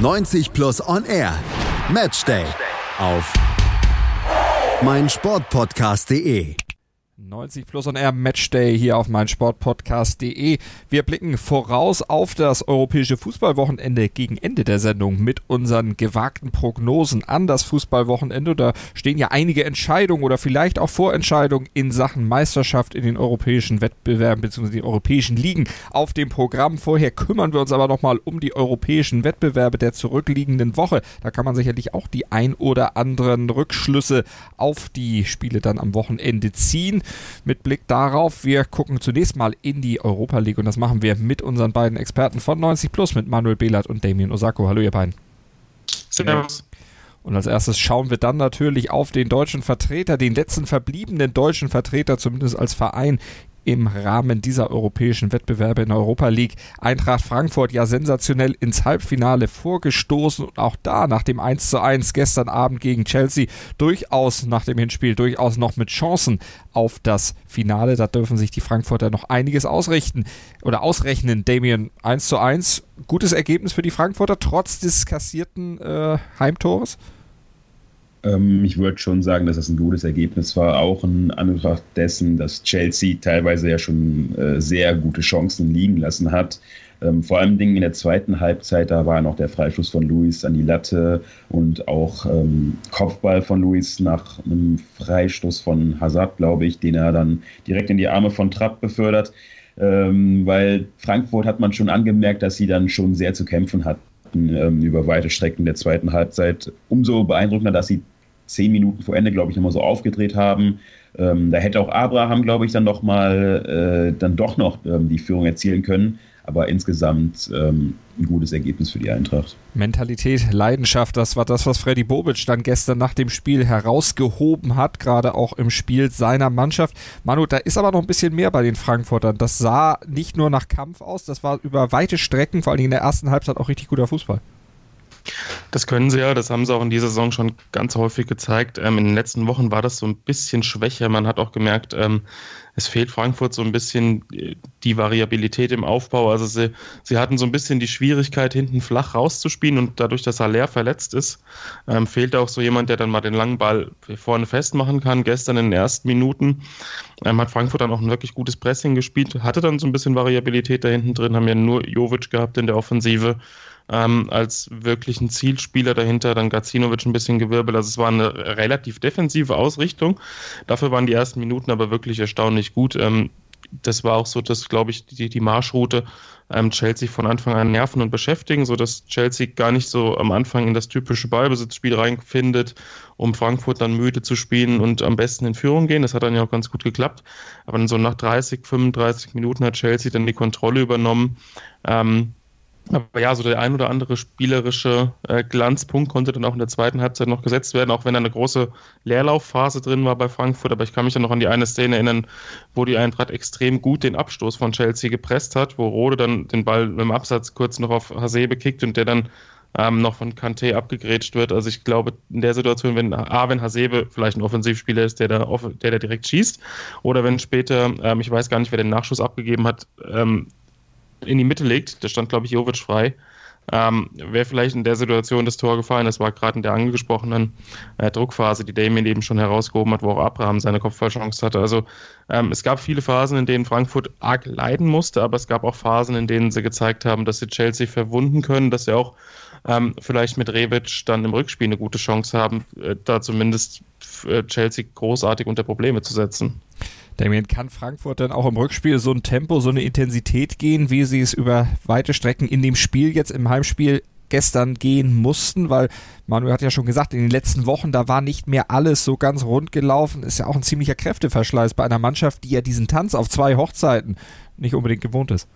90 Plus On Air. Matchday. Auf meinsportpodcast.de. 90 Plus on Air Matchday hier auf meinsportpodcast.de. Wir blicken voraus auf das europäische Fußballwochenende gegen Ende der Sendung mit unseren gewagten Prognosen an das Fußballwochenende. Da stehen ja einige Entscheidungen oder vielleicht auch Vorentscheidungen in Sachen Meisterschaft in den europäischen Wettbewerben bzw. den europäischen Ligen auf dem Programm. Vorher kümmern wir uns aber nochmal um die europäischen Wettbewerbe der zurückliegenden Woche. Da kann man sicherlich auch die ein oder anderen Rückschlüsse auf die Spiele dann am Wochenende ziehen mit Blick darauf. Wir gucken zunächst mal in die Europa League und das machen wir mit unseren beiden Experten von 90 Plus, mit Manuel Behlert und Damien Osako. Hallo ihr beiden. Servus. Und als erstes schauen wir dann natürlich auf den deutschen Vertreter, den letzten verbliebenen deutschen Vertreter, zumindest als Verein im Rahmen dieser europäischen Wettbewerbe in der Europa League. Eintracht Frankfurt ja sensationell ins Halbfinale vorgestoßen und auch da nach dem 1 zu 1 gestern Abend gegen Chelsea durchaus nach dem Hinspiel durchaus noch mit Chancen auf das Finale. Da dürfen sich die Frankfurter noch einiges ausrichten oder ausrechnen. Damien 1 zu 1, gutes Ergebnis für die Frankfurter trotz des kassierten äh, Heimtores. Ähm, ich würde schon sagen, dass das ein gutes Ergebnis war, auch in Anbetracht dessen, dass Chelsea teilweise ja schon äh, sehr gute Chancen liegen lassen hat. Ähm, vor allem in der zweiten Halbzeit, da war noch der Freischuss von Luis an die Latte und auch ähm, Kopfball von Luis nach einem Freistoß von Hazard, glaube ich, den er dann direkt in die Arme von Trapp befördert. Ähm, weil Frankfurt hat man schon angemerkt, dass sie dann schon sehr zu kämpfen ähm, über weite Strecken der zweiten Halbzeit. Umso beeindruckender, dass sie zehn Minuten vor Ende, glaube ich, nochmal so aufgedreht haben. Ähm, da hätte auch Abraham, glaube ich, dann noch mal äh, dann doch noch ähm, die Führung erzielen können. Aber insgesamt ähm, ein gutes Ergebnis für die Eintracht. Mentalität, Leidenschaft, das war das, was Freddy Bobic dann gestern nach dem Spiel herausgehoben hat, gerade auch im Spiel seiner Mannschaft. Manu, da ist aber noch ein bisschen mehr bei den Frankfurtern. Das sah nicht nur nach Kampf aus, das war über weite Strecken, vor allem in der ersten Halbzeit auch richtig guter Fußball. Das können sie ja, das haben sie auch in dieser Saison schon ganz häufig gezeigt. Ähm, in den letzten Wochen war das so ein bisschen schwächer. Man hat auch gemerkt, ähm, es fehlt Frankfurt so ein bisschen äh, die Variabilität im Aufbau. Also sie, sie hatten so ein bisschen die Schwierigkeit, hinten flach rauszuspielen und dadurch, dass Haller verletzt ist, ähm, fehlt auch so jemand, der dann mal den langen Ball vorne festmachen kann. Gestern in den ersten Minuten ähm, hat Frankfurt dann auch ein wirklich gutes Pressing gespielt, hatte dann so ein bisschen Variabilität da hinten drin, haben ja nur Jovic gehabt in der Offensive ähm, als wirklichen Zielspieler dahinter, dann Gacinovic ein bisschen gewirbelt. Also es war eine relativ defensive Ausrichtung. Dafür waren die ersten Minuten aber wirklich erstaunlich gut. Ähm, das war auch so, dass, glaube ich, die, die Marschroute ähm, Chelsea von Anfang an nerven und beschäftigen, sodass Chelsea gar nicht so am Anfang in das typische Ballbesitzspiel reinfindet, um Frankfurt dann müde zu spielen und am besten in Führung gehen. Das hat dann ja auch ganz gut geklappt. Aber dann so nach 30, 35 Minuten hat Chelsea dann die Kontrolle übernommen. Ähm, aber ja, so der ein oder andere spielerische äh, Glanzpunkt konnte dann auch in der zweiten Halbzeit noch gesetzt werden, auch wenn da eine große Leerlaufphase drin war bei Frankfurt. Aber ich kann mich dann noch an die eine Szene erinnern, wo die Eintracht extrem gut den Abstoß von Chelsea gepresst hat, wo Rode dann den Ball im Absatz kurz noch auf Hasebe kickt und der dann ähm, noch von Kanté abgegrätscht wird. Also ich glaube, in der Situation, wenn A, wenn Hasebe vielleicht ein Offensivspieler ist, der da, der da direkt schießt, oder wenn später, ähm, ich weiß gar nicht, wer den Nachschuss abgegeben hat, ähm, in die Mitte legt, da stand, glaube ich, Jovic frei, ähm, wäre vielleicht in der Situation das Tor gefallen. Das war gerade in der angesprochenen äh, Druckphase, die Damien eben schon herausgehoben hat, wo auch Abraham seine Kopfballchance hatte. Also ähm, es gab viele Phasen, in denen Frankfurt arg leiden musste, aber es gab auch Phasen, in denen sie gezeigt haben, dass sie Chelsea verwunden können, dass sie auch ähm, vielleicht mit Rebic dann im Rückspiel eine gute Chance haben, äh, da zumindest äh, Chelsea großartig unter Probleme zu setzen. Damien, kann Frankfurt dann auch im Rückspiel so ein Tempo, so eine Intensität gehen, wie sie es über weite Strecken in dem Spiel jetzt im Heimspiel gestern gehen mussten, weil Manuel hat ja schon gesagt, in den letzten Wochen, da war nicht mehr alles so ganz rund gelaufen. Ist ja auch ein ziemlicher Kräfteverschleiß bei einer Mannschaft, die ja diesen Tanz auf zwei Hochzeiten nicht unbedingt gewohnt ist.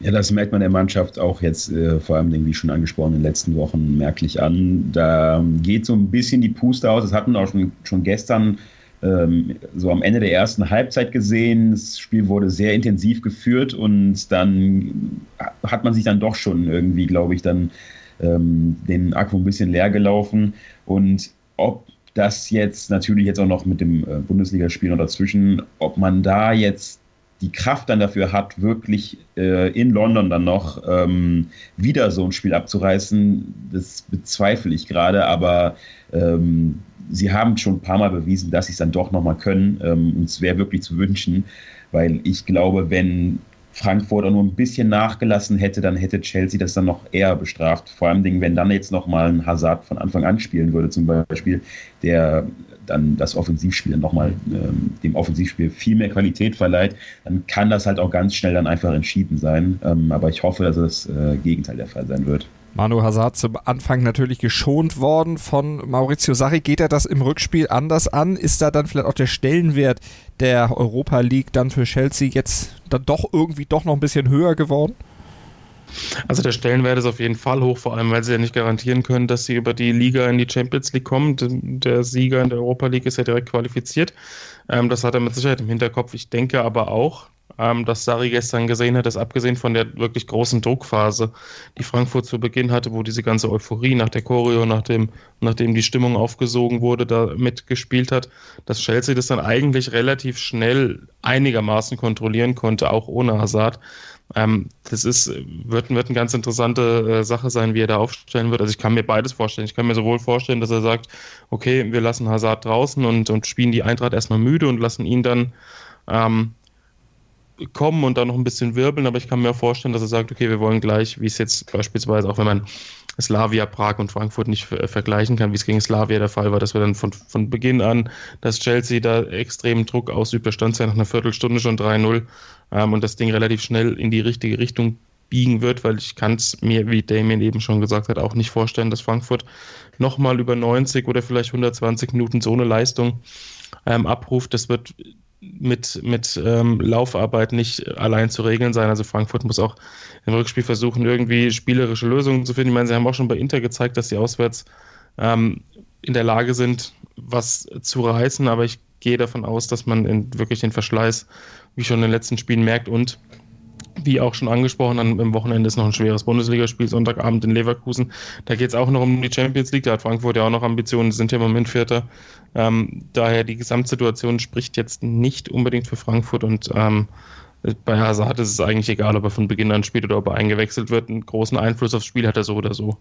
Ja, das merkt man der Mannschaft auch jetzt äh, vor allem, wie schon angesprochen, in den letzten Wochen merklich an. Da geht so ein bisschen die Puste aus. Das hatten auch schon, schon gestern ähm, so am Ende der ersten Halbzeit gesehen. Das Spiel wurde sehr intensiv geführt und dann hat man sich dann doch schon irgendwie, glaube ich, dann ähm, den Akku ein bisschen leer gelaufen. Und ob das jetzt natürlich jetzt auch noch mit dem äh, Bundesligaspiel noch dazwischen, ob man da jetzt die Kraft dann dafür hat, wirklich äh, in London dann noch ähm, wieder so ein Spiel abzureißen, das bezweifle ich gerade, aber ähm, sie haben schon ein paar Mal bewiesen, dass sie es dann doch nochmal können. Ähm, und es wäre wirklich zu wünschen, weil ich glaube, wenn Frankfurt auch nur ein bisschen nachgelassen hätte, dann hätte Chelsea das dann noch eher bestraft. Vor allem, wenn dann jetzt nochmal ein Hazard von Anfang an spielen würde, zum Beispiel, der dann das Offensivspiel nochmal ähm, dem Offensivspiel viel mehr Qualität verleiht, dann kann das halt auch ganz schnell dann einfach entschieden sein. Ähm, aber ich hoffe, dass das äh, Gegenteil der Fall sein wird. Manu Hazard zum Anfang natürlich geschont worden von Maurizio Sarri. Geht er das im Rückspiel anders an? Ist da dann vielleicht auch der Stellenwert der Europa League dann für Chelsea jetzt dann doch irgendwie doch noch ein bisschen höher geworden? Also der Stellenwert ist auf jeden Fall hoch, vor allem weil sie ja nicht garantieren können, dass sie über die Liga in die Champions League kommen. Der Sieger in der Europa League ist ja direkt qualifiziert. Ähm, das hat er mit Sicherheit im Hinterkopf. Ich denke aber auch, ähm, dass Sari gestern gesehen hat, dass abgesehen von der wirklich großen Druckphase, die Frankfurt zu Beginn hatte, wo diese ganze Euphorie nach der Choreo, nachdem, nachdem die Stimmung aufgesogen wurde, da mitgespielt hat, dass Chelsea das dann eigentlich relativ schnell einigermaßen kontrollieren konnte, auch ohne Hazard. Ähm, das ist, wird, wird eine ganz interessante äh, Sache sein, wie er da aufstellen wird. Also ich kann mir beides vorstellen. Ich kann mir sowohl vorstellen, dass er sagt, okay, wir lassen Hazard draußen und, und spielen die Eintracht erstmal müde und lassen ihn dann ähm, kommen und dann noch ein bisschen wirbeln, aber ich kann mir vorstellen, dass er sagt, okay, wir wollen gleich, wie es jetzt beispielsweise, auch wenn man Slavia, Prag und Frankfurt nicht vergleichen kann, wie es gegen Slavia der Fall war, dass wir dann von, von Beginn an, dass Chelsea da extremen Druck ausübt, da stand ja nach einer Viertelstunde schon 3-0 ähm, und das Ding relativ schnell in die richtige Richtung biegen wird, weil ich kann es mir, wie Damien eben schon gesagt hat, auch nicht vorstellen, dass Frankfurt nochmal über 90 oder vielleicht 120 Minuten so eine Leistung ähm, abruft. Das wird mit, mit ähm, Laufarbeit nicht allein zu regeln sein. Also Frankfurt muss auch im Rückspiel versuchen, irgendwie spielerische Lösungen zu finden. Ich meine, sie haben auch schon bei Inter gezeigt, dass sie auswärts ähm, in der Lage sind, was zu reißen, aber ich gehe davon aus, dass man in, wirklich den Verschleiß, wie schon in den letzten Spielen merkt und wie auch schon angesprochen, am Wochenende ist noch ein schweres Bundesligaspiel, Sonntagabend in Leverkusen. Da geht es auch noch um die Champions League. Da hat Frankfurt ja auch noch Ambitionen, sind ja im Moment Vierter. Ähm, daher die Gesamtsituation spricht jetzt nicht unbedingt für Frankfurt und ähm, bei Hazard ist es eigentlich egal, ob er von Beginn an spielt oder ob er eingewechselt wird. Einen großen Einfluss aufs Spiel hat er so oder so.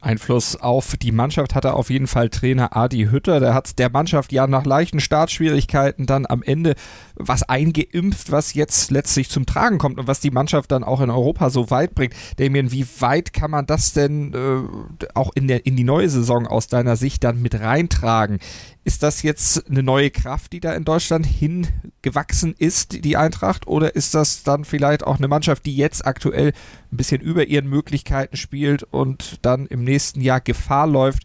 Einfluss auf die Mannschaft hat er auf jeden Fall Trainer Adi Hütter. Der hat der Mannschaft ja nach leichten Startschwierigkeiten dann am Ende was eingeimpft, was jetzt letztlich zum Tragen kommt und was die Mannschaft dann auch in Europa so weit bringt. Damien, wie weit kann man das denn äh, auch in, der, in die neue Saison aus deiner Sicht dann mit reintragen? Ist das jetzt eine neue Kraft, die da in Deutschland hingewachsen ist, die Eintracht? Oder ist das dann vielleicht auch eine Mannschaft, die jetzt aktuell ein bisschen über ihren Möglichkeiten spielt und dann im nächsten Jahr Gefahr läuft,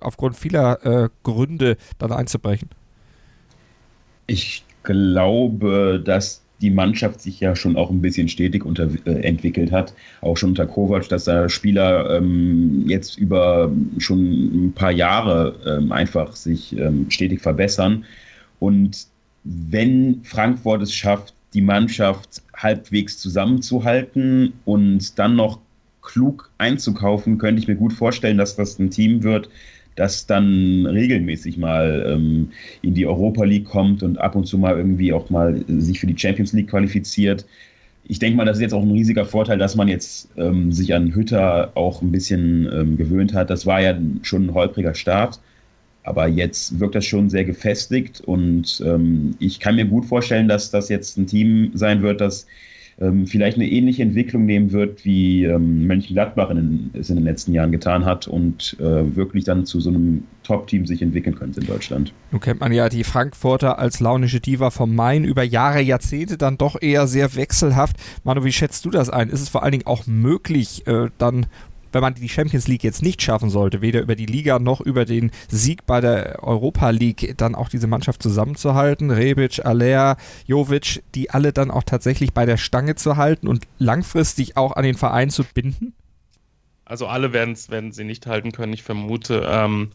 aufgrund vieler äh, Gründe dann einzubrechen? Ich glaube, dass die Mannschaft sich ja schon auch ein bisschen stetig unter, äh, entwickelt hat. Auch schon unter Kovac, dass da Spieler ähm, jetzt über schon ein paar Jahre ähm, einfach sich ähm, stetig verbessern. Und wenn Frankfurt es schafft, die Mannschaft halbwegs zusammenzuhalten und dann noch klug einzukaufen, könnte ich mir gut vorstellen, dass das ein Team wird, das dann regelmäßig mal ähm, in die Europa League kommt und ab und zu mal irgendwie auch mal sich für die Champions League qualifiziert. Ich denke mal, das ist jetzt auch ein riesiger Vorteil, dass man jetzt ähm, sich an Hütter auch ein bisschen ähm, gewöhnt hat. Das war ja schon ein holpriger Start, aber jetzt wirkt das schon sehr gefestigt und ähm, ich kann mir gut vorstellen, dass das jetzt ein Team sein wird, das ähm, vielleicht eine ähnliche Entwicklung nehmen wird, wie ähm, Mönchengladbach in, es in den letzten Jahren getan hat und äh, wirklich dann zu so einem Top-Team sich entwickeln könnte in Deutschland. Nun kennt man ja die Frankfurter als launische Diva vom Main über Jahre, Jahrzehnte dann doch eher sehr wechselhaft. Manu, wie schätzt du das ein? Ist es vor allen Dingen auch möglich, äh, dann wenn man die Champions League jetzt nicht schaffen sollte, weder über die Liga noch über den Sieg bei der Europa League, dann auch diese Mannschaft zusammenzuhalten, Rebic, Aller, Jovic, die alle dann auch tatsächlich bei der Stange zu halten und langfristig auch an den Verein zu binden? Also alle werden sie nicht halten können, ich vermute. Ähm,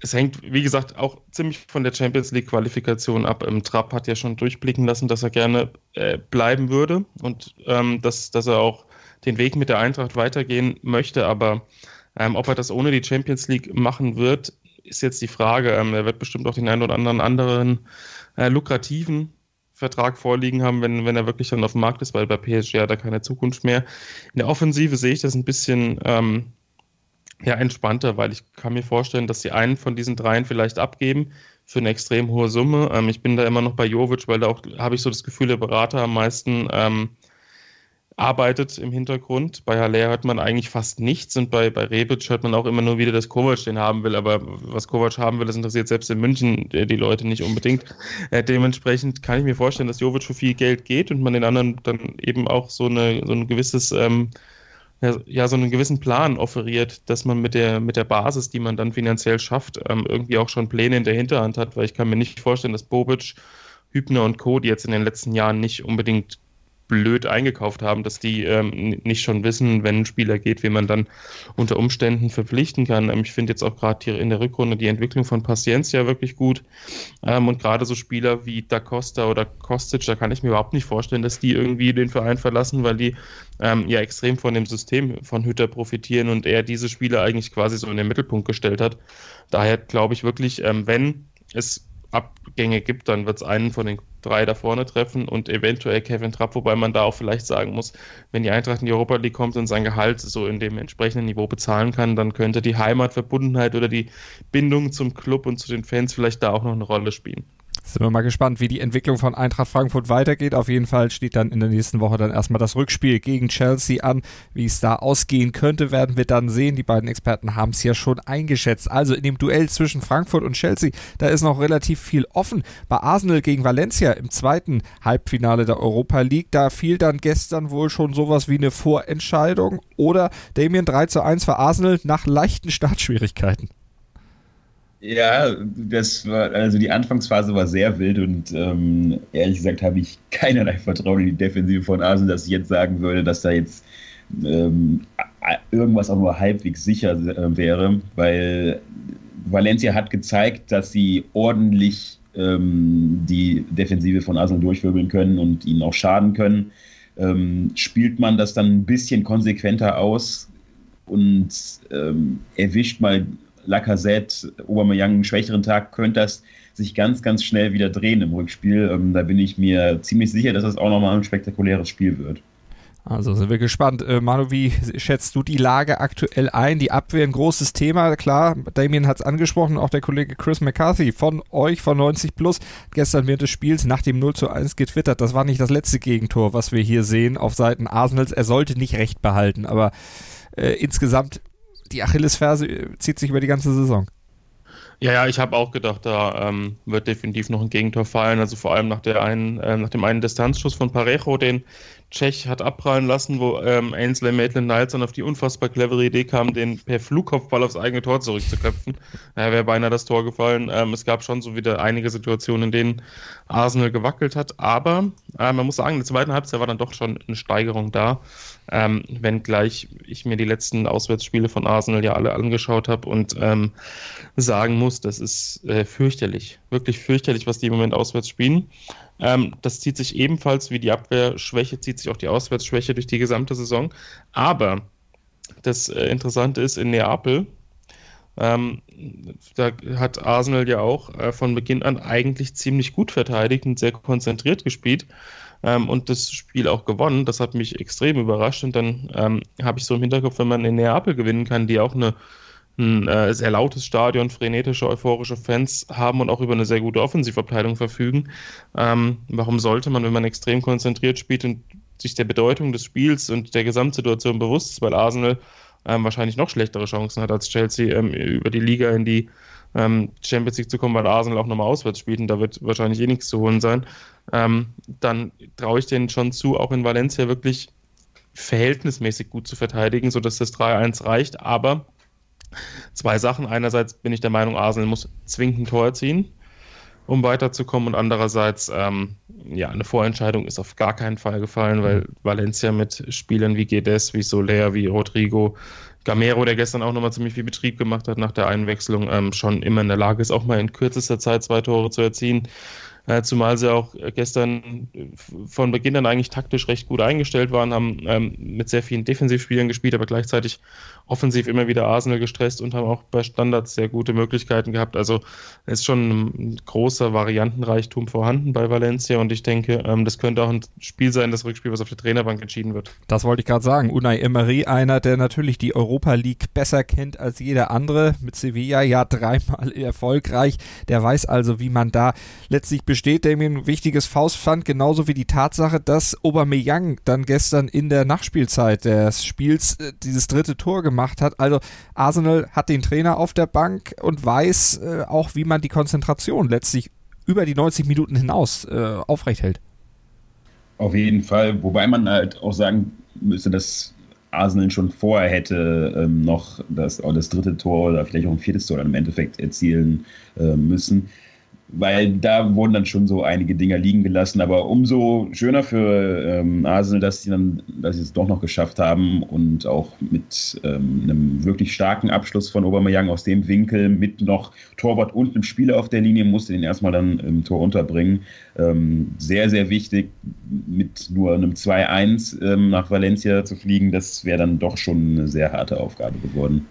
es hängt, wie gesagt, auch ziemlich von der Champions League-Qualifikation ab. Ähm, Trapp hat ja schon durchblicken lassen, dass er gerne äh, bleiben würde und ähm, dass, dass er auch den Weg mit der Eintracht weitergehen möchte. Aber ähm, ob er das ohne die Champions League machen wird, ist jetzt die Frage. Ähm, er wird bestimmt auch den einen oder anderen anderen äh, lukrativen Vertrag vorliegen haben, wenn, wenn er wirklich dann auf dem Markt ist, weil bei PSG hat er keine Zukunft mehr. In der Offensive sehe ich das ein bisschen ähm, ja, entspannter, weil ich kann mir vorstellen, dass sie einen von diesen dreien vielleicht abgeben für eine extrem hohe Summe. Ähm, ich bin da immer noch bei Jovic, weil da auch habe ich so das Gefühl, der Berater am meisten ähm, arbeitet im Hintergrund. Bei Haller hört man eigentlich fast nichts und bei, bei Rebic hört man auch immer nur wieder, dass Kovac den haben will. Aber was Kovac haben will, das interessiert selbst in München die Leute nicht unbedingt. Äh, dementsprechend kann ich mir vorstellen, dass Jovic für viel Geld geht und man den anderen dann eben auch so, eine, so ein gewisses ähm, ja, so einen gewissen Plan offeriert, dass man mit der, mit der Basis, die man dann finanziell schafft, ähm, irgendwie auch schon Pläne in der Hinterhand hat, weil ich kann mir nicht vorstellen, dass Bobic, Hübner und Co., die jetzt in den letzten Jahren nicht unbedingt blöd eingekauft haben, dass die ähm, nicht schon wissen, wenn ein Spieler geht, wie man dann unter Umständen verpflichten kann. Ähm, ich finde jetzt auch gerade in der Rückrunde die Entwicklung von Paciencia wirklich gut. Ähm, und gerade so Spieler wie Da Costa oder Kostic, da kann ich mir überhaupt nicht vorstellen, dass die irgendwie den Verein verlassen, weil die ähm, ja extrem von dem System von Hütter profitieren und er diese Spieler eigentlich quasi so in den Mittelpunkt gestellt hat. Daher glaube ich wirklich, ähm, wenn es Abgänge gibt, dann wird es einen von den drei da vorne treffen und eventuell Kevin Trapp, wobei man da auch vielleicht sagen muss, wenn die Eintracht in die Europa League kommt und sein Gehalt so in dem entsprechenden Niveau bezahlen kann, dann könnte die Heimatverbundenheit oder die Bindung zum Club und zu den Fans vielleicht da auch noch eine Rolle spielen. Sind wir mal gespannt, wie die Entwicklung von Eintracht Frankfurt weitergeht. Auf jeden Fall steht dann in der nächsten Woche dann erstmal das Rückspiel gegen Chelsea an. Wie es da ausgehen könnte, werden wir dann sehen. Die beiden Experten haben es ja schon eingeschätzt. Also in dem Duell zwischen Frankfurt und Chelsea, da ist noch relativ viel offen. Bei Arsenal gegen Valencia im zweiten Halbfinale der Europa League, da fiel dann gestern wohl schon sowas wie eine Vorentscheidung. Oder Damien 3 zu 1 für Arsenal nach leichten Startschwierigkeiten. Ja, das war, also die Anfangsphase war sehr wild und ähm, ehrlich gesagt habe ich keinerlei Vertrauen in die Defensive von Arsenal, dass ich jetzt sagen würde, dass da jetzt ähm, irgendwas auch nur halbwegs sicher äh, wäre, weil Valencia hat gezeigt, dass sie ordentlich ähm, die Defensive von Arsenal durchwirbeln können und ihnen auch schaden können. Ähm, spielt man das dann ein bisschen konsequenter aus und ähm, erwischt mal Lacazette, Aubameyang einen schwächeren Tag, könnte das sich ganz, ganz schnell wieder drehen im Rückspiel. Ähm, da bin ich mir ziemlich sicher, dass das auch nochmal ein spektakuläres Spiel wird. Also sind wir gespannt. Äh, Manu, wie schätzt du die Lage aktuell ein? Die Abwehr ein großes Thema, klar, Damien hat es angesprochen, auch der Kollege Chris McCarthy von euch, von 90 Plus, gestern während des Spiels nach dem 0 zu 1 getwittert, das war nicht das letzte Gegentor, was wir hier sehen auf Seiten Arsenals. Er sollte nicht recht behalten, aber äh, insgesamt die Achillesferse zieht sich über die ganze Saison. Ja, ja, ich habe auch gedacht, da ähm, wird definitiv noch ein Gegentor fallen. Also vor allem nach, der einen, äh, nach dem einen Distanzschuss von Parejo, den Tschech hat abprallen lassen, wo ähm, Ainsley Maitland-Niles dann auf die unfassbar clevere Idee kam, den per Flugkopfball aufs eigene Tor zurückzuköpfen. Da wäre beinahe das Tor gefallen. Ähm, es gab schon so wieder einige Situationen, in denen Arsenal gewackelt hat. Aber äh, man muss sagen, in der zweiten Halbzeit war dann doch schon eine Steigerung da. Ähm, wenngleich ich mir die letzten Auswärtsspiele von Arsenal ja alle angeschaut habe und ähm, sagen muss, das ist äh, fürchterlich, wirklich fürchterlich, was die im Moment auswärts spielen. Ähm, das zieht sich ebenfalls wie die Abwehrschwäche, zieht sich auch die Auswärtsschwäche durch die gesamte Saison. Aber das äh, Interessante ist, in Neapel, ähm, da hat Arsenal ja auch äh, von Beginn an eigentlich ziemlich gut verteidigt und sehr konzentriert gespielt ähm, und das Spiel auch gewonnen. Das hat mich extrem überrascht. Und dann ähm, habe ich so im Hinterkopf, wenn man in Neapel gewinnen kann, die auch eine, ein äh, sehr lautes Stadion, frenetische, euphorische Fans haben und auch über eine sehr gute Offensivabteilung verfügen. Ähm, warum sollte man, wenn man extrem konzentriert spielt und sich der Bedeutung des Spiels und der Gesamtsituation bewusst ist, weil Arsenal ähm, wahrscheinlich noch schlechtere Chancen hat als Chelsea, ähm, über die Liga in die ähm, Champions League zu kommen, weil Arsenal auch nochmal auswärts spielt und da wird wahrscheinlich eh nichts zu holen sein, ähm, dann traue ich denen schon zu, auch in Valencia wirklich verhältnismäßig gut zu verteidigen, sodass das 3-1 reicht. Aber zwei Sachen. Einerseits bin ich der Meinung, Arsenal muss zwingend ein Tor erzielen, um weiterzukommen. Und andererseits, ähm, ja, eine Vorentscheidung ist auf gar keinen Fall gefallen, weil Valencia mit Spielern wie Gedes, wie Soler, wie Rodrigo, Gamero, der gestern auch nochmal ziemlich viel Betrieb gemacht hat nach der Einwechslung, ähm, schon immer in der Lage ist, auch mal in kürzester Zeit zwei Tore zu erzielen. Äh, zumal sie auch gestern von Beginn an eigentlich taktisch recht gut eingestellt waren, haben ähm, mit sehr vielen Defensivspielern gespielt, aber gleichzeitig offensiv immer wieder Arsenal gestresst und haben auch bei Standards sehr gute Möglichkeiten gehabt. Also ist schon ein großer Variantenreichtum vorhanden bei Valencia und ich denke, ähm, das könnte auch ein Spiel sein, das Rückspiel, was auf der Trainerbank entschieden wird. Das wollte ich gerade sagen. Unai Emery, einer, der natürlich die Europa League besser kennt als jeder andere, mit Sevilla ja dreimal erfolgreich. Der weiß also, wie man da letztlich besteht, ein wichtiges Faust fand, genauso wie die Tatsache, dass Aubameyang dann gestern in der Nachspielzeit des Spiels äh, dieses dritte Tor gemacht gemacht hat. Also Arsenal hat den Trainer auf der Bank und weiß äh, auch, wie man die Konzentration letztlich über die 90 Minuten hinaus äh, aufrecht hält. Auf jeden Fall, wobei man halt auch sagen müsste, dass Arsenal schon vorher hätte ähm, noch das, das dritte Tor oder vielleicht auch ein viertes Tor dann im Endeffekt erzielen äh, müssen weil da wurden dann schon so einige Dinger liegen gelassen. Aber umso schöner für ähm, Arsenal, dass sie dann, dass sie es doch noch geschafft haben und auch mit ähm, einem wirklich starken Abschluss von Aubameyang aus dem Winkel mit noch Torwart und einem Spieler auf der Linie musste den erstmal dann im Tor unterbringen. Ähm, sehr, sehr wichtig, mit nur einem 2-1 ähm, nach Valencia zu fliegen, das wäre dann doch schon eine sehr harte Aufgabe geworden.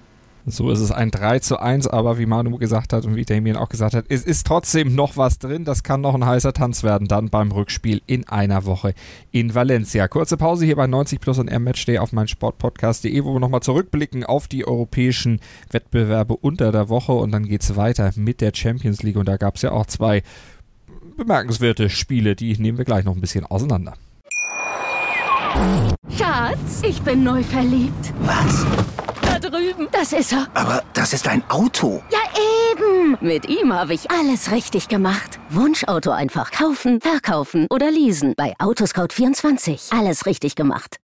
So ist es ein 3 zu 1, aber wie Manu gesagt hat und wie Damien auch gesagt hat, es ist trotzdem noch was drin. Das kann noch ein heißer Tanz werden, dann beim Rückspiel in einer Woche in Valencia. Kurze Pause hier bei 90 Plus und R-Matchday auf mein Sportpodcast.de, wo wir nochmal zurückblicken auf die europäischen Wettbewerbe unter der Woche und dann geht es weiter mit der Champions League und da gab es ja auch zwei bemerkenswerte Spiele, die nehmen wir gleich noch ein bisschen auseinander. Schatz, ich bin neu verliebt. Was? Drüben. Das ist er. Aber das ist ein Auto. Ja, eben. Mit ihm habe ich alles richtig gemacht. Wunschauto einfach kaufen, verkaufen oder leasen. Bei Autoscout24. Alles richtig gemacht.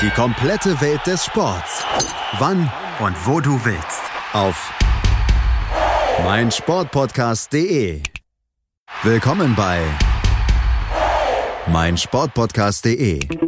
Die komplette Welt des Sports. Wann und wo du willst. Auf meinsportpodcast.de. Willkommen bei meinsportpodcast.de.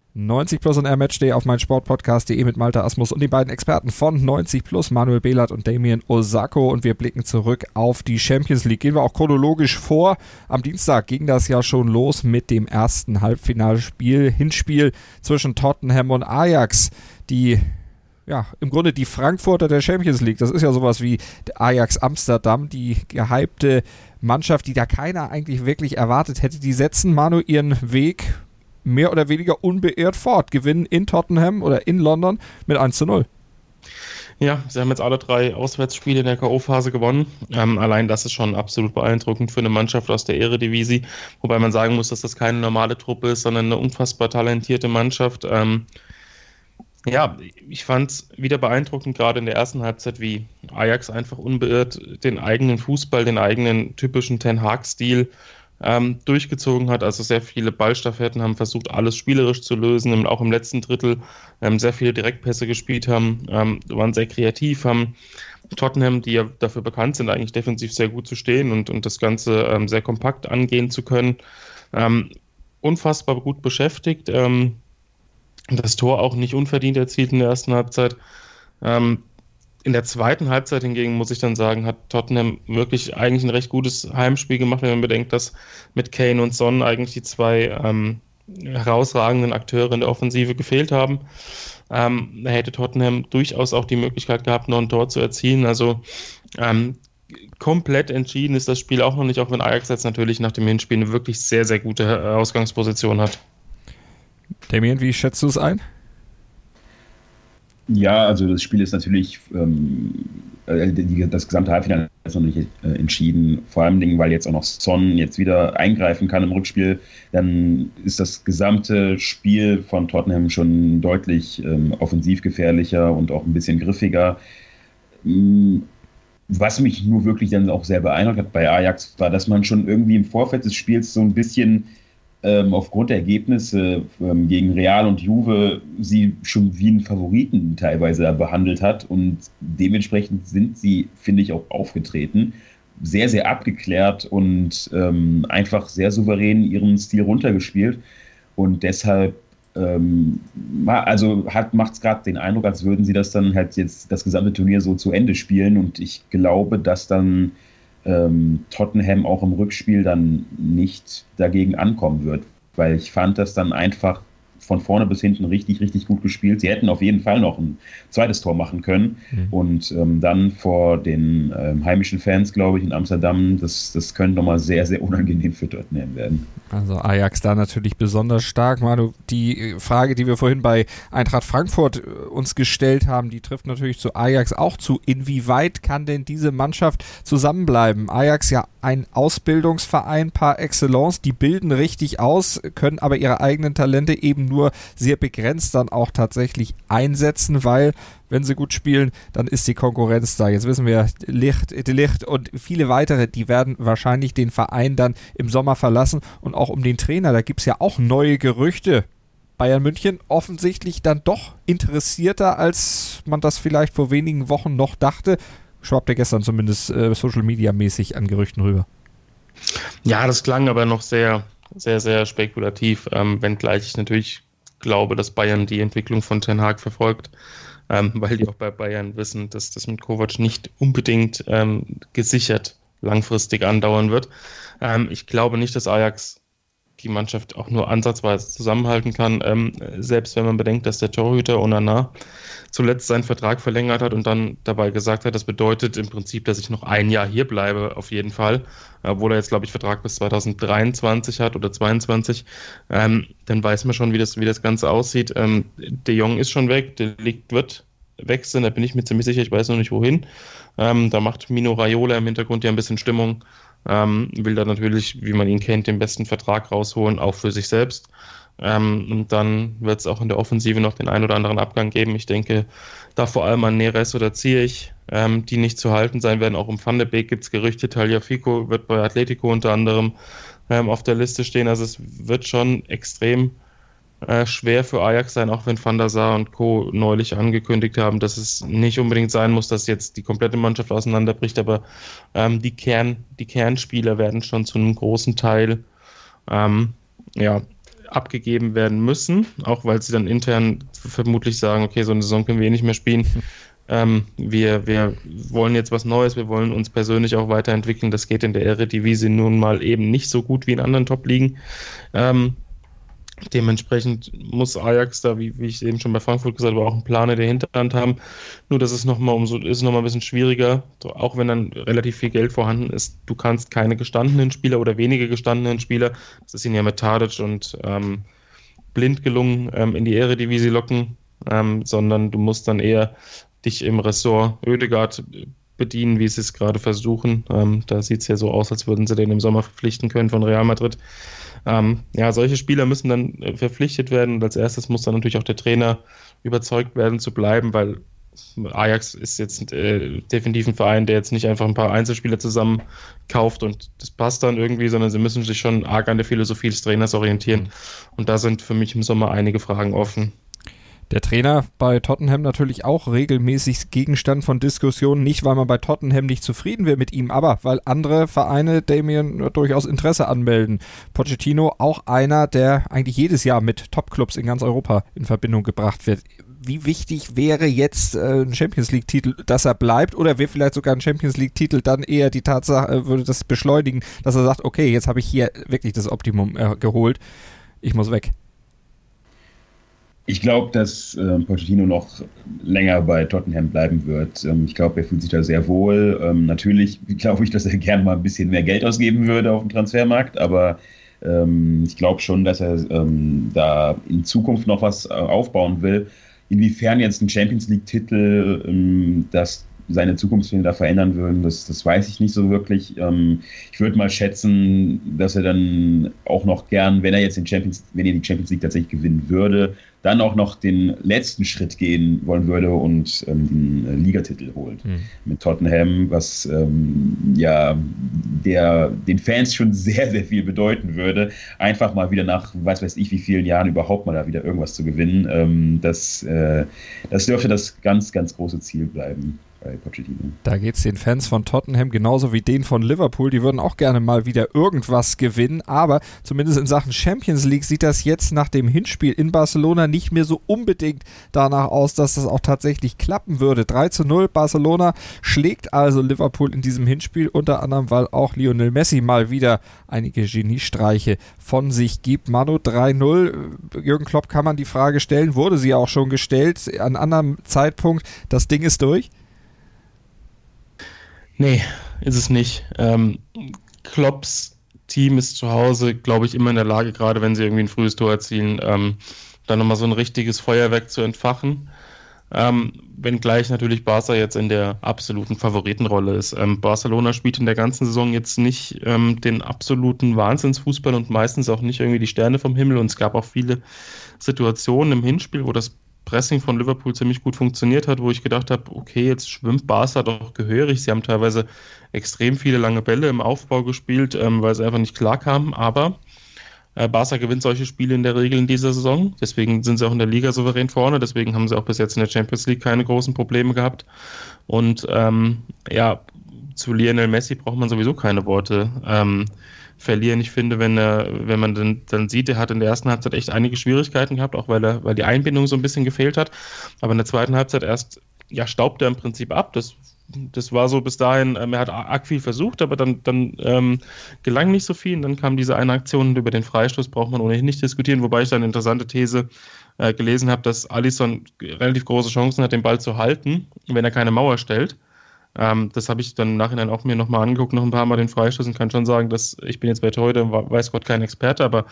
90 Plus und Air-Matchday auf meinsportpodcast.de mit Malta Asmus und den beiden Experten von 90 Plus, Manuel Behlert und Damien Osako. Und wir blicken zurück auf die Champions League. Gehen wir auch chronologisch vor. Am Dienstag ging das ja schon los mit dem ersten Halbfinalspiel, Hinspiel zwischen Tottenham und Ajax, die ja, im Grunde die Frankfurter der Champions League. Das ist ja sowas wie Ajax Amsterdam, die gehypte Mannschaft, die da keiner eigentlich wirklich erwartet hätte. Die setzen Manu ihren Weg mehr oder weniger unbeirrt fort, gewinnen in Tottenham oder in London mit 1 zu 0. Ja, sie haben jetzt alle drei Auswärtsspiele in der K.O.-Phase gewonnen. Ähm, allein das ist schon absolut beeindruckend für eine Mannschaft aus der Eredivisie, wobei man sagen muss, dass das keine normale Truppe ist, sondern eine unfassbar talentierte Mannschaft. Ähm, ja, ich fand es wieder beeindruckend, gerade in der ersten Halbzeit, wie Ajax einfach unbeirrt den eigenen Fußball, den eigenen typischen Ten Hag-Stil ähm, durchgezogen hat. Also sehr viele Ballstaffetten haben versucht, alles spielerisch zu lösen. Auch im letzten Drittel ähm, sehr viele Direktpässe gespielt haben, ähm, waren sehr kreativ, haben Tottenham, die ja dafür bekannt sind, eigentlich defensiv sehr gut zu stehen und, und das Ganze ähm, sehr kompakt angehen zu können. Ähm, unfassbar gut beschäftigt. Ähm, das Tor auch nicht unverdient erzielt in der ersten Halbzeit. Ähm, in der zweiten Halbzeit hingegen, muss ich dann sagen, hat Tottenham wirklich eigentlich ein recht gutes Heimspiel gemacht, wenn man bedenkt, dass mit Kane und Son eigentlich die zwei ähm, herausragenden Akteure in der Offensive gefehlt haben. Ähm, da hätte Tottenham durchaus auch die Möglichkeit gehabt, noch ein Tor zu erzielen. Also ähm, komplett entschieden ist das Spiel auch noch nicht, auch wenn Ajax jetzt natürlich nach dem Hinspiel eine wirklich sehr, sehr gute Ausgangsposition hat. Damien, wie schätzt du es ein? Ja, also das Spiel ist natürlich, ähm, äh, das gesamte Halbfinale ist noch nicht äh, entschieden. Vor allem, weil jetzt auch noch Son jetzt wieder eingreifen kann im Rückspiel, dann ist das gesamte Spiel von Tottenham schon deutlich ähm, offensiv gefährlicher und auch ein bisschen griffiger. Mm, was mich nur wirklich dann auch sehr beeindruckt hat bei Ajax, war, dass man schon irgendwie im Vorfeld des Spiels so ein bisschen ähm, aufgrund der Ergebnisse ähm, gegen Real und Juve sie schon wie einen Favoriten teilweise behandelt hat und dementsprechend sind sie, finde ich, auch aufgetreten. Sehr, sehr abgeklärt und ähm, einfach sehr souverän ihren Stil runtergespielt und deshalb ähm, also macht es gerade den Eindruck, als würden sie das dann halt jetzt das gesamte Turnier so zu Ende spielen und ich glaube, dass dann ähm, Tottenham auch im Rückspiel dann nicht dagegen ankommen wird, weil ich fand das dann einfach von vorne bis hinten richtig, richtig gut gespielt. Sie hätten auf jeden Fall noch ein zweites Tor machen können. Mhm. Und ähm, dann vor den ähm, heimischen Fans, glaube ich, in Amsterdam, das, das könnte nochmal sehr, sehr unangenehm für Tottenham werden. Also Ajax da natürlich besonders stark. Manu, die Frage, die wir vorhin bei Eintracht Frankfurt äh, uns gestellt haben, die trifft natürlich zu Ajax auch zu. Inwieweit kann denn diese Mannschaft zusammenbleiben? Ajax ja ein Ausbildungsverein par excellence, die bilden richtig aus, können aber ihre eigenen Talente eben nur sehr begrenzt dann auch tatsächlich einsetzen, weil wenn sie gut spielen, dann ist die Konkurrenz da. Jetzt wissen wir, Licht, Licht und viele weitere, die werden wahrscheinlich den Verein dann im Sommer verlassen und auch um den Trainer, da gibt es ja auch neue Gerüchte. Bayern München offensichtlich dann doch interessierter, als man das vielleicht vor wenigen Wochen noch dachte. Schwappte gestern zumindest äh, Social Media mäßig an Gerüchten rüber. Ja, das klang aber noch sehr, sehr, sehr spekulativ, ähm, wenngleich ich natürlich glaube, dass Bayern die Entwicklung von Ten Hag verfolgt, ähm, weil die auch bei Bayern wissen, dass das mit Kovac nicht unbedingt ähm, gesichert langfristig andauern wird. Ähm, ich glaube nicht, dass Ajax die Mannschaft auch nur ansatzweise zusammenhalten kann, ähm, selbst wenn man bedenkt, dass der Torhüter Onana zuletzt seinen Vertrag verlängert hat und dann dabei gesagt hat, das bedeutet im Prinzip, dass ich noch ein Jahr hier bleibe, auf jeden Fall, obwohl er jetzt, glaube ich, Vertrag bis 2023 hat oder 2022, ähm, dann weiß man schon, wie das, wie das Ganze aussieht. Ähm, De Jong ist schon weg, der liegt, wird wechseln, da bin ich mir ziemlich sicher, ich weiß noch nicht wohin. Ähm, da macht Mino Raiola im Hintergrund ja ein bisschen Stimmung. Ähm, will da natürlich, wie man ihn kennt, den besten Vertrag rausholen, auch für sich selbst. Ähm, und dann wird es auch in der Offensive noch den einen oder anderen Abgang geben. Ich denke da vor allem an Neres oder Zierich, ähm, die nicht zu halten sein werden. Auch um Van de Beek gibt es Gerüchte. Talia Fico wird bei Atletico unter anderem ähm, auf der Liste stehen. Also es wird schon extrem äh, schwer für Ajax sein, auch wenn Van der Sar und Co. neulich angekündigt haben, dass es nicht unbedingt sein muss, dass jetzt die komplette Mannschaft auseinanderbricht, aber ähm, die, Kern, die Kernspieler werden schon zu einem großen Teil ähm, ja, abgegeben werden müssen, auch weil sie dann intern vermutlich sagen, okay, so eine Saison können wir eh nicht mehr spielen. Ähm, wir, wir wollen jetzt was Neues, wir wollen uns persönlich auch weiterentwickeln. Das geht in der Eredivisie nun mal eben nicht so gut wie in anderen Top-Ligen. Ähm, Dementsprechend muss Ajax da, wie, wie ich eben schon bei Frankfurt gesagt habe, auch einen Plan in der Hinterhand haben. Nur, dass es nochmal umso, ist nochmal ein bisschen schwieriger, auch wenn dann relativ viel Geld vorhanden ist. Du kannst keine gestandenen Spieler oder wenige gestandenen Spieler, das ist ihnen ja mit Tadic und ähm, Blind gelungen, ähm, in die Eredivisie locken, ähm, sondern du musst dann eher dich im Ressort Oedegaard bedienen, wie sie es gerade versuchen. Ähm, da sieht es ja so aus, als würden sie den im Sommer verpflichten können von Real Madrid. Ähm, ja, solche Spieler müssen dann äh, verpflichtet werden und als erstes muss dann natürlich auch der Trainer überzeugt werden zu bleiben, weil Ajax ist jetzt äh, definitiv ein Verein, der jetzt nicht einfach ein paar Einzelspieler zusammen kauft und das passt dann irgendwie, sondern sie müssen sich schon arg an der Philosophie des Trainers orientieren. Und da sind für mich im Sommer einige Fragen offen. Der Trainer bei Tottenham natürlich auch regelmäßig Gegenstand von Diskussionen, nicht weil man bei Tottenham nicht zufrieden wäre mit ihm, aber weil andere Vereine Damien durchaus Interesse anmelden. Pochettino auch einer, der eigentlich jedes Jahr mit Topclubs in ganz Europa in Verbindung gebracht wird. Wie wichtig wäre jetzt äh, ein Champions League-Titel, dass er bleibt, oder wäre vielleicht sogar ein Champions League-Titel dann eher die Tatsache, äh, würde das beschleunigen, dass er sagt, okay, jetzt habe ich hier wirklich das Optimum äh, geholt, ich muss weg. Ich glaube, dass äh, Pochettino noch länger bei Tottenham bleiben wird. Ähm, ich glaube, er fühlt sich da sehr wohl. Ähm, natürlich glaube ich, dass er gerne mal ein bisschen mehr Geld ausgeben würde auf dem Transfermarkt, aber ähm, ich glaube schon, dass er ähm, da in Zukunft noch was äh, aufbauen will. Inwiefern jetzt ein Champions League-Titel ähm, das seine Zukunftspläne da verändern würden, das, das weiß ich nicht so wirklich. Ähm, ich würde mal schätzen, dass er dann auch noch gern, wenn er jetzt den Champions, wenn er die Champions League tatsächlich gewinnen würde, dann auch noch den letzten Schritt gehen wollen würde und ähm, den äh, Ligatitel holt mhm. mit Tottenham, was ähm, ja der den Fans schon sehr, sehr viel bedeuten würde. Einfach mal wieder nach weiß weiß ich wie vielen Jahren überhaupt mal da wieder irgendwas zu gewinnen. Ähm, das, äh, das dürfte das ganz, ganz große Ziel bleiben bei Pochettino. Da geht es den Fans von Tottenham genauso wie den von Liverpool. Die würden auch gerne mal wieder irgendwas gewinnen, aber zumindest in Sachen Champions League sieht das jetzt nach dem Hinspiel in Barcelona nicht mehr so unbedingt danach aus, dass das auch tatsächlich klappen würde. 3 zu 0, Barcelona schlägt also Liverpool in diesem Hinspiel, unter anderem, weil auch Lionel Messi mal wieder einige Geniestreiche von sich gibt. Manu 3-0. Jürgen Klopp kann man die Frage stellen, wurde sie auch schon gestellt, an anderem Zeitpunkt. Das Ding ist durch. Nee, ist es nicht. Ähm, Klopps Team ist zu Hause, glaube ich, immer in der Lage, gerade wenn sie irgendwie ein frühes Tor erzielen, ähm, dann nochmal so ein richtiges Feuerwerk zu entfachen. Ähm, wenngleich natürlich Barca jetzt in der absoluten Favoritenrolle ist. Ähm, Barcelona spielt in der ganzen Saison jetzt nicht ähm, den absoluten Wahnsinnsfußball und meistens auch nicht irgendwie die Sterne vom Himmel. Und es gab auch viele Situationen im Hinspiel, wo das Pressing von Liverpool ziemlich gut funktioniert hat, wo ich gedacht habe, okay, jetzt schwimmt Barca doch gehörig. Sie haben teilweise extrem viele lange Bälle im Aufbau gespielt, ähm, weil sie einfach nicht klar kamen. Aber äh, Barca gewinnt solche Spiele in der Regel in dieser Saison. Deswegen sind sie auch in der Liga souverän vorne. Deswegen haben sie auch bis jetzt in der Champions League keine großen Probleme gehabt. Und ähm, ja, zu Lionel Messi braucht man sowieso keine Worte. Ähm, verlieren. Ich finde, wenn er, wenn man dann, dann sieht, er hat in der ersten Halbzeit echt einige Schwierigkeiten gehabt, auch weil er, weil die Einbindung so ein bisschen gefehlt hat. Aber in der zweiten Halbzeit erst ja, staubt er im Prinzip ab. Das, das war so bis dahin, ähm, er hat arg viel versucht, aber dann, dann ähm, gelang nicht so viel. Und dann kam diese eine Aktion und über den Freistoß braucht man ohnehin nicht diskutieren, wobei ich da eine interessante These äh, gelesen habe, dass Alisson relativ große Chancen hat, den Ball zu halten, wenn er keine Mauer stellt. Ähm, das habe ich dann im Nachhinein auch mir nochmal angeguckt, noch ein paar Mal den Freistoß und kann schon sagen, dass ich bin jetzt bei heute, weiß Gott, kein Experte, aber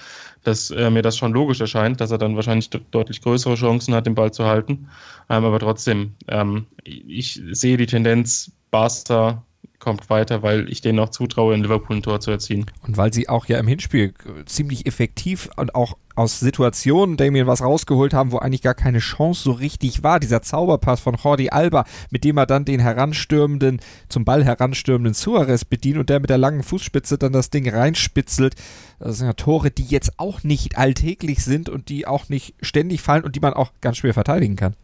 dass äh, mir das schon logisch erscheint, dass er dann wahrscheinlich deutlich größere Chancen hat, den Ball zu halten. Ähm, aber trotzdem, ähm, ich sehe die Tendenz, Barca kommt weiter, weil ich denen auch zutraue, in Liverpool ein Tor zu erzielen. Und weil sie auch ja im Hinspiel ziemlich effektiv und auch aus Situationen Damien was rausgeholt haben, wo eigentlich gar keine Chance so richtig war. Dieser Zauberpass von Jordi Alba, mit dem er dann den heranstürmenden, zum Ball heranstürmenden Suarez bedient und der mit der langen Fußspitze dann das Ding reinspitzelt. Das sind ja Tore, die jetzt auch nicht alltäglich sind und die auch nicht ständig fallen und die man auch ganz schwer verteidigen kann.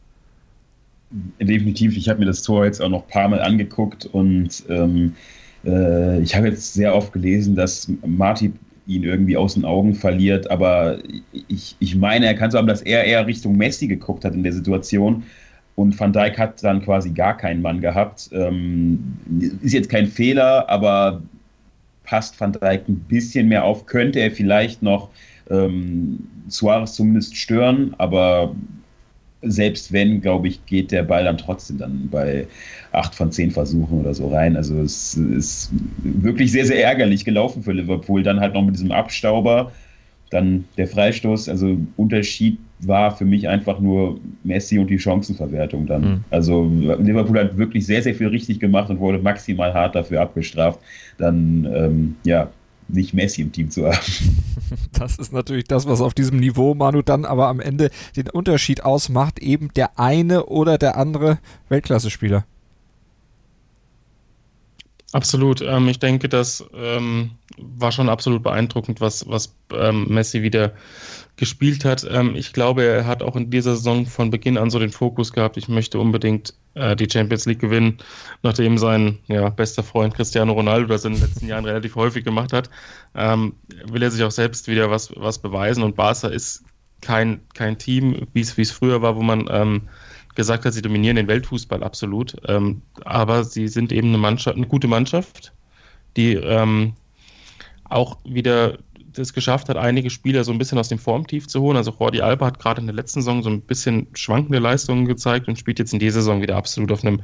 Definitiv, ich habe mir das Tor jetzt auch noch ein paar Mal angeguckt und ähm, äh, ich habe jetzt sehr oft gelesen, dass Marti ihn irgendwie aus den Augen verliert. Aber ich, ich meine, er kann so haben, dass er eher Richtung Messi geguckt hat in der Situation. Und Van Dijk hat dann quasi gar keinen Mann gehabt. Ähm, ist jetzt kein Fehler, aber passt Van Dijk ein bisschen mehr auf. Könnte er vielleicht noch ähm, Suarez zumindest stören, aber selbst wenn, glaube ich, geht der Ball dann trotzdem dann bei acht von zehn Versuchen oder so rein. Also es ist wirklich sehr, sehr ärgerlich gelaufen für Liverpool. Dann halt noch mit diesem Abstauber, dann der Freistoß. Also Unterschied war für mich einfach nur Messi und die Chancenverwertung dann. Mhm. Also Liverpool hat wirklich sehr, sehr viel richtig gemacht und wurde maximal hart dafür abgestraft. Dann, ähm, ja, nicht Messi im Team zu haben. Das ist natürlich das, was auf diesem Niveau, Manu, dann aber am Ende den Unterschied ausmacht, eben der eine oder der andere Weltklasse-Spieler. Absolut. Ähm, ich denke, das ähm, war schon absolut beeindruckend, was, was ähm, Messi wieder gespielt hat. Ähm, ich glaube, er hat auch in dieser Saison von Beginn an so den Fokus gehabt, ich möchte unbedingt äh, die Champions League gewinnen, nachdem sein ja, bester Freund Cristiano Ronaldo das in den letzten Jahren relativ häufig gemacht hat, ähm, will er sich auch selbst wieder was, was beweisen. Und Barca ist kein, kein Team, wie es früher war, wo man ähm, gesagt hat, sie dominieren den Weltfußball absolut. Ähm, aber sie sind eben eine Mannschaft, eine gute Mannschaft, die ähm, auch wieder das geschafft hat, einige Spieler so ein bisschen aus dem Formtief zu holen. Also Jordi Alba hat gerade in der letzten Saison so ein bisschen schwankende Leistungen gezeigt und spielt jetzt in dieser Saison wieder absolut auf einem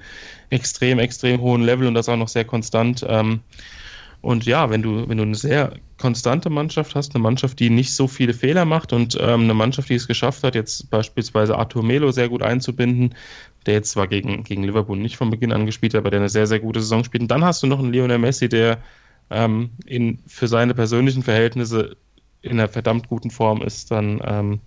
extrem, extrem hohen Level und das auch noch sehr konstant. Ähm, Und ja, wenn du, wenn du eine sehr konstante Mannschaft hast, eine Mannschaft, die nicht so viele Fehler macht und ähm, eine Mannschaft, die es geschafft hat, jetzt beispielsweise Arthur Melo sehr gut einzubinden, der jetzt zwar gegen, gegen Liverpool nicht von Beginn an gespielt hat, aber der eine sehr, sehr gute Saison spielt. Und dann hast du noch einen Lionel Messi, der ähm, in, für seine persönlichen Verhältnisse in einer verdammt guten Form ist, dann ähm,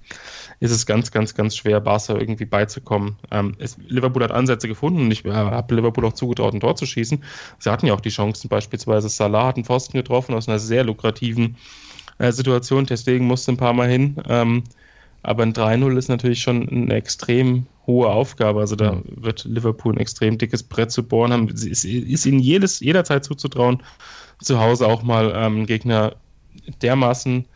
ist es ganz, ganz, ganz schwer, Barca irgendwie beizukommen. Ähm, es, Liverpool hat Ansätze gefunden und ich äh, habe Liverpool auch zugetraut, ein Tor zu schießen. Sie hatten ja auch die Chancen, beispielsweise Salah hat einen Pfosten getroffen aus einer sehr lukrativen äh, Situation, deswegen musste ein paar Mal hin. Ähm, aber ein 3-0 ist natürlich schon eine extrem hohe Aufgabe. Also da wird Liverpool ein extrem dickes Brett zu bohren haben. Es ist, ihnen jedes, jederzeit zuzutrauen, zu Hause auch mal ähm, Gegner dermaßen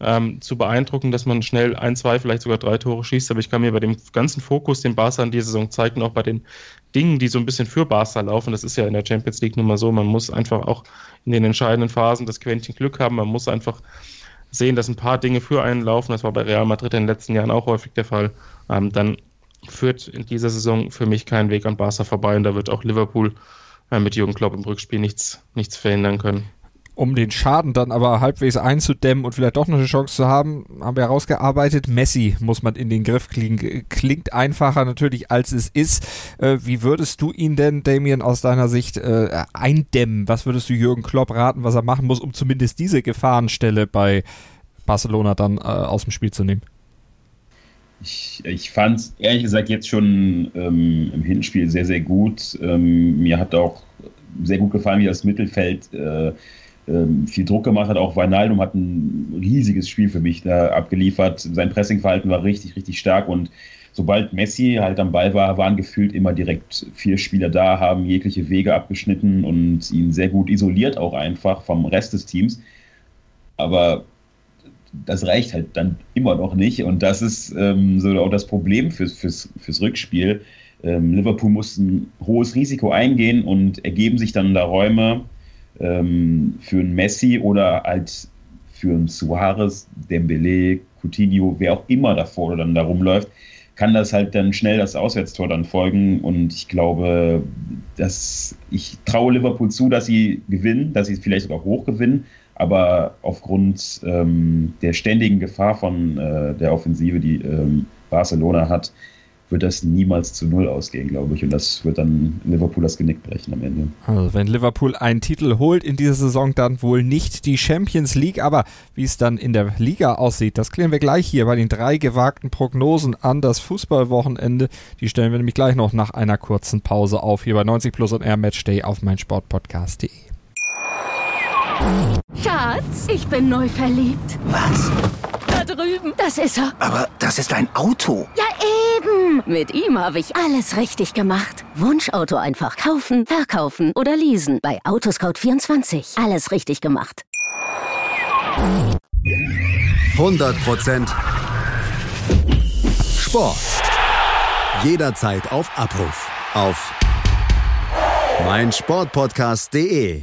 ähm, zu beeindrucken, dass man schnell ein, zwei, vielleicht sogar drei Tore schießt. Aber ich kann mir bei dem ganzen Fokus, den Barca in dieser Saison zeigt, und auch bei den Dingen, die so ein bisschen für Barca laufen, das ist ja in der Champions League nun mal so, man muss einfach auch in den entscheidenden Phasen das Quäntchen Glück haben, man muss einfach sehen, dass ein paar Dinge für einen laufen, das war bei Real Madrid in den letzten Jahren auch häufig der Fall, ähm, dann führt in dieser Saison für mich kein Weg an Barca vorbei. Und da wird auch Liverpool mit Jürgen Klopp im Rückspiel nichts, nichts verhindern können um den Schaden dann aber halbwegs einzudämmen und vielleicht doch noch eine Chance zu haben, haben wir herausgearbeitet. Messi muss man in den Griff kriegen. Klingt einfacher natürlich, als es ist. Äh, wie würdest du ihn denn, Damien, aus deiner Sicht äh, eindämmen? Was würdest du Jürgen Klopp raten, was er machen muss, um zumindest diese Gefahrenstelle bei Barcelona dann äh, aus dem Spiel zu nehmen? Ich, ich fand es ehrlich gesagt jetzt schon ähm, im Hinspiel sehr, sehr gut. Ähm, mir hat auch sehr gut gefallen, wie das Mittelfeld äh, ähm, viel Druck gemacht hat. Auch Weinaldum hat ein riesiges Spiel für mich da abgeliefert. Sein Pressingverhalten war richtig, richtig stark und sobald Messi halt am Ball war, waren gefühlt immer direkt vier Spieler da, haben jegliche Wege abgeschnitten und ihn sehr gut isoliert auch einfach vom Rest des Teams. Aber das reicht halt dann immer noch nicht und das ist ähm, so auch das Problem fürs, fürs, fürs Rückspiel. Ähm, Liverpool muss ein hohes Risiko eingehen und ergeben sich dann da Räume, ähm, für einen Messi oder halt für einen Suarez, Dembele, Coutinho, wer auch immer davor dann da rumläuft, kann das halt dann schnell das Auswärtstor dann folgen. Und ich glaube, dass ich traue Liverpool zu, dass sie gewinnen, dass sie vielleicht sogar hoch gewinnen. Aber aufgrund ähm, der ständigen Gefahr von äh, der Offensive, die ähm, Barcelona hat, wird das niemals zu Null ausgehen, glaube ich. Und das wird dann Liverpool das Genick brechen am Ende. Also wenn Liverpool einen Titel holt in dieser Saison, dann wohl nicht die Champions League. Aber wie es dann in der Liga aussieht, das klären wir gleich hier bei den drei gewagten Prognosen an das Fußballwochenende. Die stellen wir nämlich gleich noch nach einer kurzen Pause auf, hier bei 90 Plus und Air Matchday auf meinsportpodcast.de. Schatz, ich bin neu verliebt. Was? Da drüben. Das ist er. Aber das ist ein Auto. Ja, eben. Mit ihm habe ich alles richtig gemacht. Wunschauto einfach kaufen, verkaufen oder leasen. Bei Autoscout24. Alles richtig gemacht. 100% Sport. Jederzeit auf Abruf. Auf meinsportpodcast.de.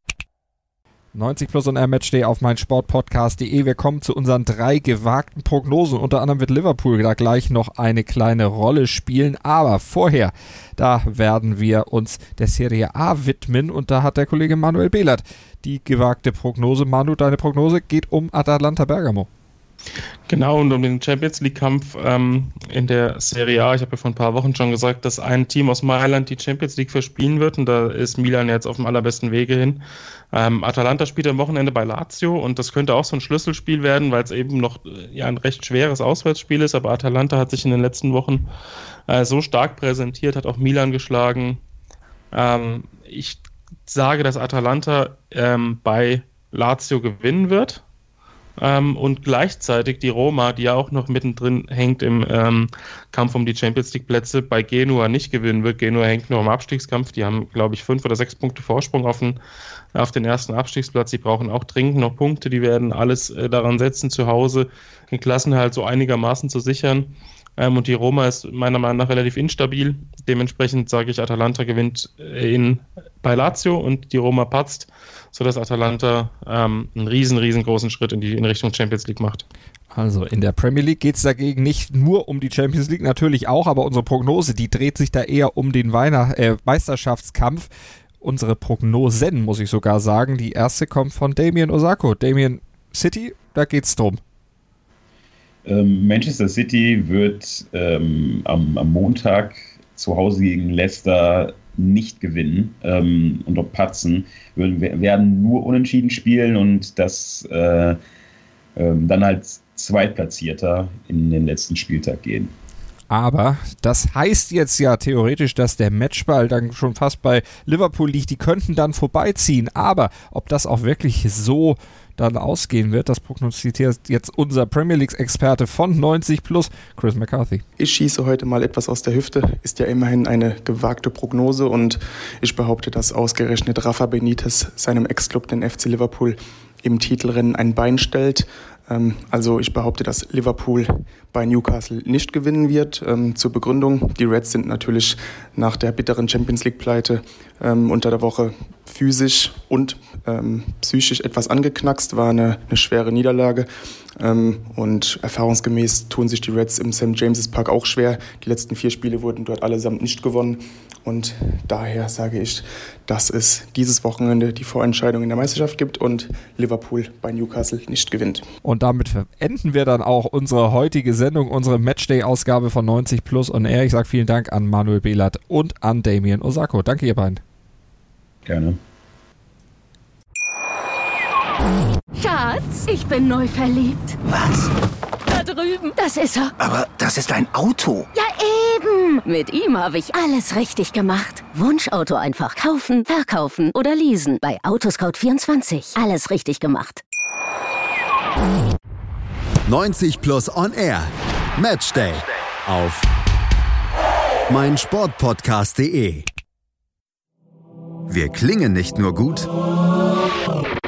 90 plus und Matchday auf mein Sportpodcast.de. Wir kommen zu unseren drei gewagten Prognosen. Unter anderem wird Liverpool da gleich noch eine kleine Rolle spielen. Aber vorher, da werden wir uns der Serie A widmen. Und da hat der Kollege Manuel Behlert die gewagte Prognose. Manu, deine Prognose geht um Atalanta Bergamo. Genau, und um den Champions League-Kampf ähm, in der Serie A. Ich habe ja vor ein paar Wochen schon gesagt, dass ein Team aus Mailand die Champions League verspielen wird und da ist Milan jetzt auf dem allerbesten Wege hin. Ähm, Atalanta spielt am Wochenende bei Lazio und das könnte auch so ein Schlüsselspiel werden, weil es eben noch äh, ja, ein recht schweres Auswärtsspiel ist, aber Atalanta hat sich in den letzten Wochen äh, so stark präsentiert, hat auch Milan geschlagen. Ähm, ich sage, dass Atalanta ähm, bei Lazio gewinnen wird ähm, und gleichzeitig die Roma, die ja auch noch mittendrin hängt im ähm, Kampf um die Champions League Plätze, bei Genua nicht gewinnen wird. Genua hängt nur im Abstiegskampf. Die haben, glaube ich, fünf oder sechs Punkte Vorsprung auf den, auf den ersten Abstiegsplatz. Die brauchen auch dringend noch Punkte. Die werden alles äh, daran setzen, zu Hause den Klassenhalt so einigermaßen zu sichern. Ähm, und die Roma ist meiner Meinung nach relativ instabil. Dementsprechend sage ich, Atalanta gewinnt in, bei Lazio und die Roma patzt, sodass Atalanta ähm, einen riesen, riesengroßen Schritt in die in Richtung Champions League macht. Also in der Premier League geht es dagegen nicht nur um die Champions League, natürlich auch, aber unsere Prognose, die dreht sich da eher um den Weihnacht äh, Meisterschaftskampf. Unsere Prognosen, muss ich sogar sagen. Die erste kommt von Damien Osako. Damien City, da geht's drum. Ähm, Manchester City wird ähm, am, am, Montag zu Hause gegen Leicester nicht gewinnen ähm, und auch patzen, werden, werden nur unentschieden spielen und das äh, ähm, dann als Zweitplatzierter in den letzten Spieltag gehen. Aber das heißt jetzt ja theoretisch, dass der Matchball dann schon fast bei Liverpool liegt. Die könnten dann vorbeiziehen. Aber ob das auch wirklich so dann ausgehen wird, das prognostiziert jetzt unser Premier League-Experte von 90 plus, Chris McCarthy. Ich schieße heute mal etwas aus der Hüfte. Ist ja immerhin eine gewagte Prognose und ich behaupte, dass ausgerechnet Rafa Benitez seinem Ex-Club, den FC Liverpool, im Titelrennen ein Bein stellt. Ähm, also ich behaupte, dass Liverpool bei Newcastle nicht gewinnen wird. Ähm, zur Begründung, die Reds sind natürlich nach der bitteren Champions League-Pleite ähm, unter der Woche physisch und psychisch etwas angeknackst, war eine, eine schwere Niederlage. und erfahrungsgemäß tun sich die Reds im St. James's Park auch schwer. Die letzten vier Spiele wurden dort allesamt nicht gewonnen. Und daher sage ich, dass es dieses Wochenende die Vorentscheidung in der Meisterschaft gibt und Liverpool bei Newcastle nicht gewinnt. Und damit enden wir dann auch unsere heutige Sendung, unsere Matchday-Ausgabe von 90 Plus und R. Ich sage vielen Dank an Manuel Behlert und an Damien Osako. Danke, ihr beiden. Gerne. Schatz, ich bin neu verliebt. Was? Da drüben. Das ist er. Aber das ist ein Auto. Ja, eben. Mit ihm habe ich alles richtig gemacht. Wunschauto einfach kaufen, verkaufen oder leasen. Bei Autoscout24. Alles richtig gemacht. 90 Plus On Air. Matchday. Auf meinsportpodcast.de. Wir klingen nicht nur gut